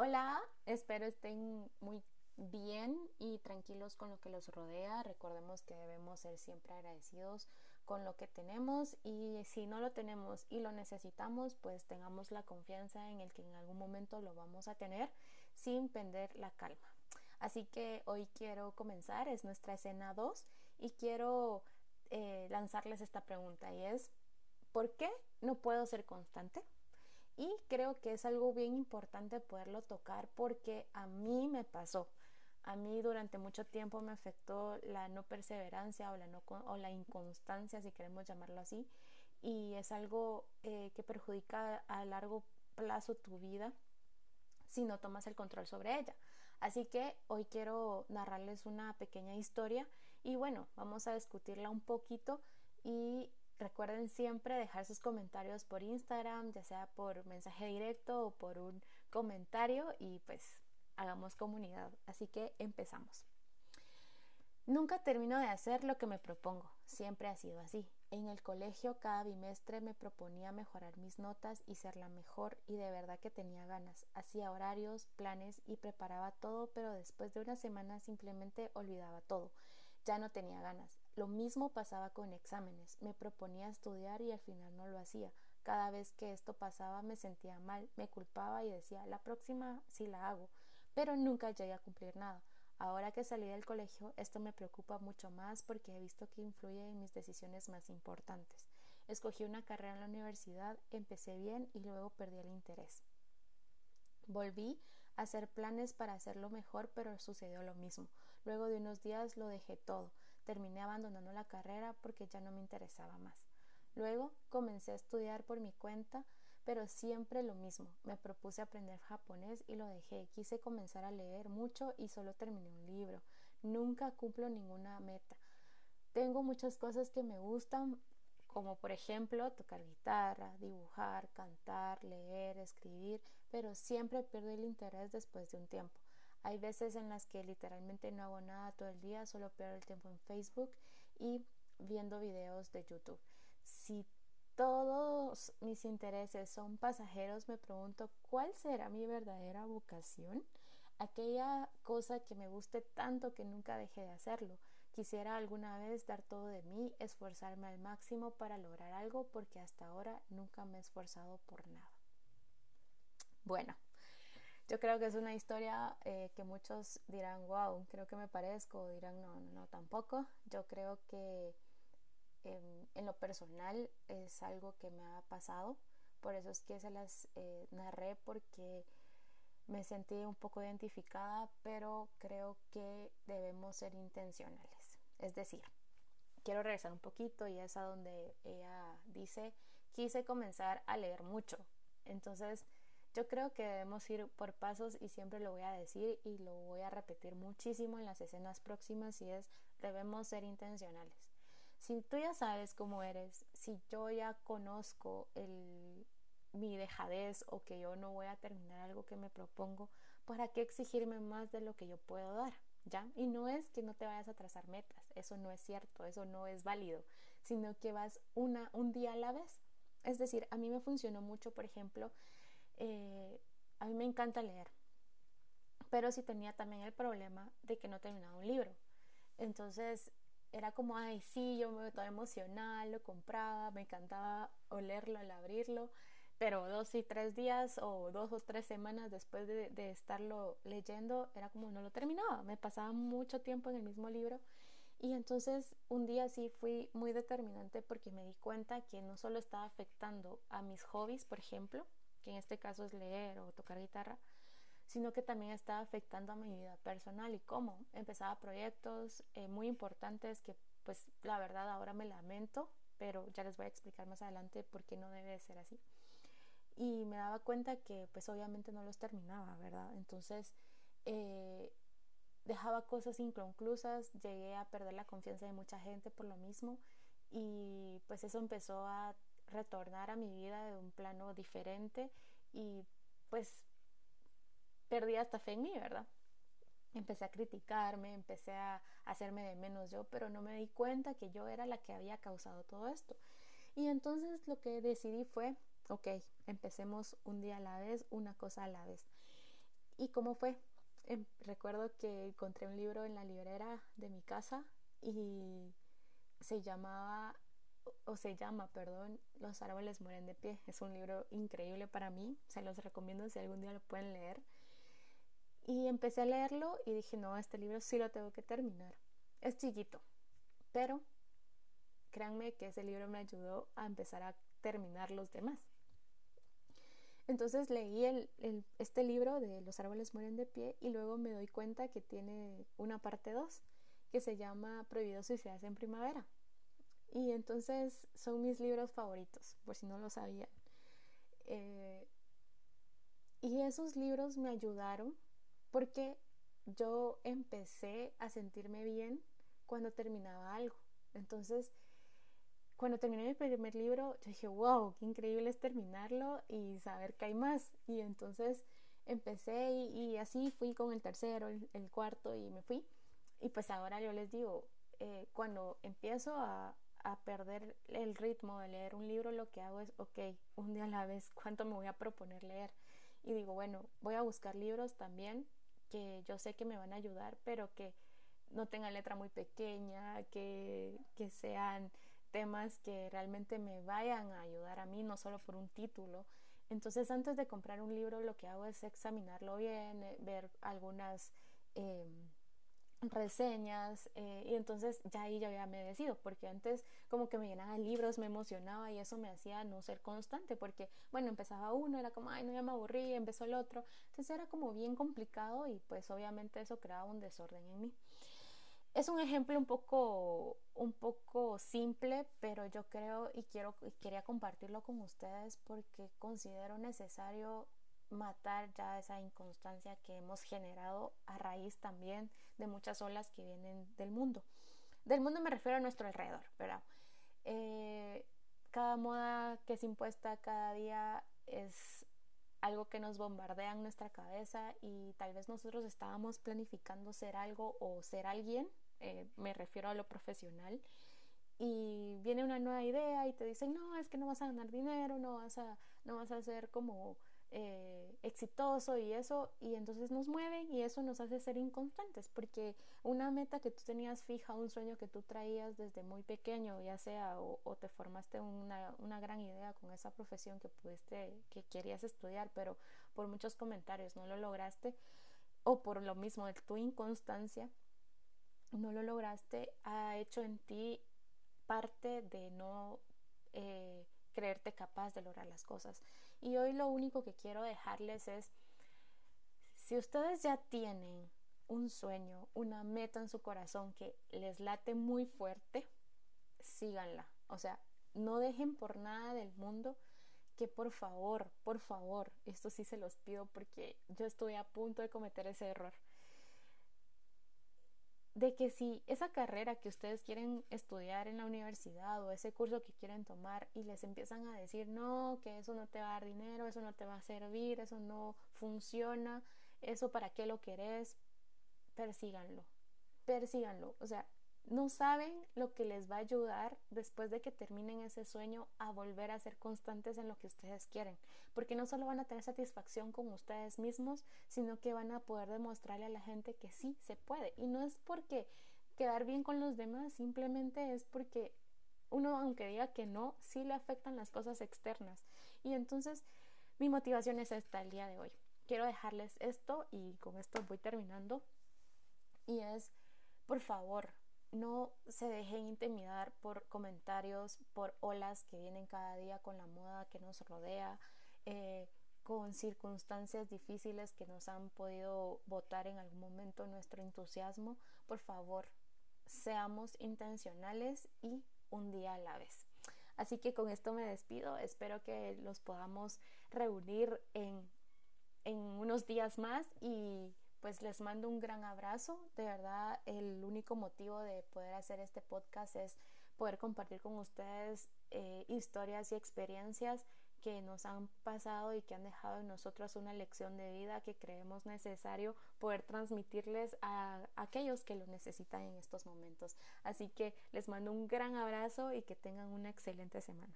Hola, espero estén muy bien y tranquilos con lo que los rodea. Recordemos que debemos ser siempre agradecidos con lo que tenemos y si no lo tenemos y lo necesitamos, pues tengamos la confianza en el que en algún momento lo vamos a tener sin perder la calma. Así que hoy quiero comenzar, es nuestra escena 2 y quiero eh, lanzarles esta pregunta y es, ¿por qué no puedo ser constante? Y creo que es algo bien importante poderlo tocar porque a mí me pasó. A mí durante mucho tiempo me afectó la no perseverancia o la, no, o la inconstancia, si queremos llamarlo así. Y es algo eh, que perjudica a largo plazo tu vida si no tomas el control sobre ella. Así que hoy quiero narrarles una pequeña historia y bueno, vamos a discutirla un poquito y Recuerden siempre dejar sus comentarios por Instagram, ya sea por mensaje directo o por un comentario y pues hagamos comunidad. Así que empezamos. Nunca termino de hacer lo que me propongo, siempre ha sido así. En el colegio cada bimestre me proponía mejorar mis notas y ser la mejor y de verdad que tenía ganas. Hacía horarios, planes y preparaba todo, pero después de una semana simplemente olvidaba todo. Ya no tenía ganas. Lo mismo pasaba con exámenes. Me proponía estudiar y al final no lo hacía. Cada vez que esto pasaba me sentía mal, me culpaba y decía la próxima sí la hago, pero nunca llegué a cumplir nada. Ahora que salí del colegio, esto me preocupa mucho más porque he visto que influye en mis decisiones más importantes. Escogí una carrera en la universidad, empecé bien y luego perdí el interés. Volví a hacer planes para hacerlo mejor, pero sucedió lo mismo. Luego de unos días lo dejé todo. Terminé abandonando la carrera porque ya no me interesaba más. Luego comencé a estudiar por mi cuenta, pero siempre lo mismo. Me propuse aprender japonés y lo dejé. Quise comenzar a leer mucho y solo terminé un libro. Nunca cumplo ninguna meta. Tengo muchas cosas que me gustan, como por ejemplo tocar guitarra, dibujar, cantar, leer, escribir, pero siempre pierdo el interés después de un tiempo. Hay veces en las que literalmente no hago nada todo el día, solo pierdo el tiempo en Facebook y viendo videos de YouTube. Si todos mis intereses son pasajeros, me pregunto cuál será mi verdadera vocación, aquella cosa que me guste tanto que nunca deje de hacerlo. Quisiera alguna vez dar todo de mí, esforzarme al máximo para lograr algo porque hasta ahora nunca me he esforzado por nada. Bueno, yo creo que es una historia eh, que muchos dirán, wow, creo que me parezco, o dirán, no, no, no, tampoco. Yo creo que em, en lo personal es algo que me ha pasado, por eso es que se las eh, narré porque me sentí un poco identificada, pero creo que debemos ser intencionales. Es decir, quiero regresar un poquito y es a donde ella dice, quise comenzar a leer mucho. Entonces, yo creo que debemos ir por pasos y siempre lo voy a decir y lo voy a repetir muchísimo en las escenas próximas y es debemos ser intencionales. Si tú ya sabes cómo eres, si yo ya conozco el, mi dejadez o que yo no voy a terminar algo que me propongo, ¿para qué exigirme más de lo que yo puedo dar? ¿Ya? Y no es que no te vayas a trazar metas, eso no es cierto, eso no es válido, sino que vas una, un día a la vez. Es decir, a mí me funcionó mucho, por ejemplo, eh, a mí me encanta leer, pero sí tenía también el problema de que no terminaba un libro. Entonces era como, ay, sí, yo me toda emocional, lo compraba, me encantaba olerlo al abrirlo, pero dos y tres días o dos o tres semanas después de, de, estarlo leyendo, era como no lo terminaba, me pasaba mucho tiempo en el mismo libro y entonces un día sí fui muy determinante porque me di cuenta que no solo estaba afectando a mis hobbies, por ejemplo, que en este caso es leer o tocar guitarra, sino que también estaba afectando a mi vida personal y cómo empezaba proyectos eh, muy importantes que pues la verdad ahora me lamento, pero ya les voy a explicar más adelante por qué no debe ser así. Y me daba cuenta que pues obviamente no los terminaba, ¿verdad? Entonces eh, dejaba cosas inconclusas, llegué a perder la confianza de mucha gente por lo mismo y pues eso empezó a retornar a mi vida de un plano diferente y pues perdí hasta fe en mí, ¿verdad? Empecé a criticarme, empecé a hacerme de menos yo, pero no me di cuenta que yo era la que había causado todo esto. Y entonces lo que decidí fue, ok, empecemos un día a la vez, una cosa a la vez. ¿Y cómo fue? Em, recuerdo que encontré un libro en la librera de mi casa y se llamaba o se llama, perdón, Los árboles mueren de pie. Es un libro increíble para mí, se los recomiendo si algún día lo pueden leer. Y empecé a leerlo y dije, no, este libro sí lo tengo que terminar. Es chiquito, pero créanme que ese libro me ayudó a empezar a terminar los demás. Entonces leí el, este libro de Los árboles mueren de pie y luego me doy cuenta que tiene una parte 2 que se llama Prohibido suicidarse en primavera. Y entonces son mis libros favoritos, por si no lo sabían. Eh, y esos libros me ayudaron porque yo empecé a sentirme bien cuando terminaba algo. Entonces, cuando terminé mi primer libro, yo dije, wow, qué increíble es terminarlo y saber que hay más. Y entonces empecé y, así fui con el tercero, el, cuarto y me fui. Y pues ahora yo les digo, eh, cuando empiezo a, a perder el ritmo de leer un libro, lo que hago es, ok, un día a la vez, ¿cuánto me voy a proponer leer? Y digo, bueno, voy a buscar libros también que yo sé que me van a ayudar, pero que no tengan letra muy pequeña, que, que sean temas que realmente me vayan a ayudar a mí, no solo por un título. Entonces, antes de comprar un libro, lo que hago es examinarlo bien, eh, ver algunas... Eh, reseñas eh, y entonces ya ahí ya me decido porque antes como que me llenaba libros me emocionaba y eso me hacía no ser constante porque bueno empezaba uno era como ay no ya me aburrí empezó el otro entonces era como bien complicado y pues obviamente eso creaba un desorden en mí. Es un ejemplo un poco un poco simple pero yo creo y quiero y quería compartirlo con ustedes porque considero necesario matar ya esa inconstancia que hemos generado a raíz también de muchas olas que vienen del mundo. Del mundo me refiero a nuestro alrededor, ¿verdad? Eh, cada moda que es impuesta cada día es algo que nos bombardea en nuestra cabeza y tal vez nosotros estábamos planificando ser algo o ser alguien, eh, me refiero a lo profesional, y viene una nueva idea y te dicen, no, es que no vas a ganar dinero, no vas a, no vas a ser como eh, exitoso y eso, y entonces nos mueven y eso nos hace ser inconstantes, porque una meta que tú tenías fija, un sueño que tú traías desde muy pequeño, ya sea o, te formaste una, una, gran idea con esa profesión que pudiste, que querías estudiar, pero por muchos comentarios no lo lograste, o por lo mismo de tu inconstancia, no lo lograste, ha hecho en ti parte de no eh, creerte capaz de lograr las cosas. Y hoy lo único que quiero dejarles es, si ustedes ya tienen un sueño, una meta en su corazón que les late muy fuerte, síganla. O sea, no dejen por nada del mundo que por favor, por favor, esto sí se los pido porque yo estoy a punto de cometer ese error de que si esa carrera que ustedes quieren estudiar en la universidad o ese curso que quieren tomar y les empiezan a decir no, que eso no te va a dar dinero, eso no te va a servir, eso no funciona, eso para qué lo querés, persíganlo, persíganlo. O sea, no saben lo que les va a ayudar después de que terminen ese sueño a volver a ser constantes en lo que ustedes quieren, porque no solo van a tener satisfacción con ustedes mismos, sino que van a poder demostrarle a la gente que sí se puede. Y no es porque quedar bien con los demás, simplemente es porque uno, aunque diga que no, sí le afectan las cosas externas. Y entonces mi motivación es esta el día de hoy. Quiero dejarles esto y con esto voy terminando. Y es, por favor, no se dejen intimidar por comentarios, por olas que vienen cada día con la moda que nos rodea, eh, con circunstancias difíciles que nos han podido botar en algún momento nuestro entusiasmo. Por favor, seamos intencionales y un día a la vez. Así que con esto me despido. Espero que los podamos reunir en, en unos días más y pues les mando un gran abrazo. De verdad, el único motivo de poder hacer este podcast es poder compartir con ustedes eh, historias y experiencias que nos han pasado y que han dejado en nosotros una lección de vida que creemos necesario poder transmitirles a aquellos que lo necesitan en estos momentos. Así que les mando un gran abrazo y que tengan una excelente semana.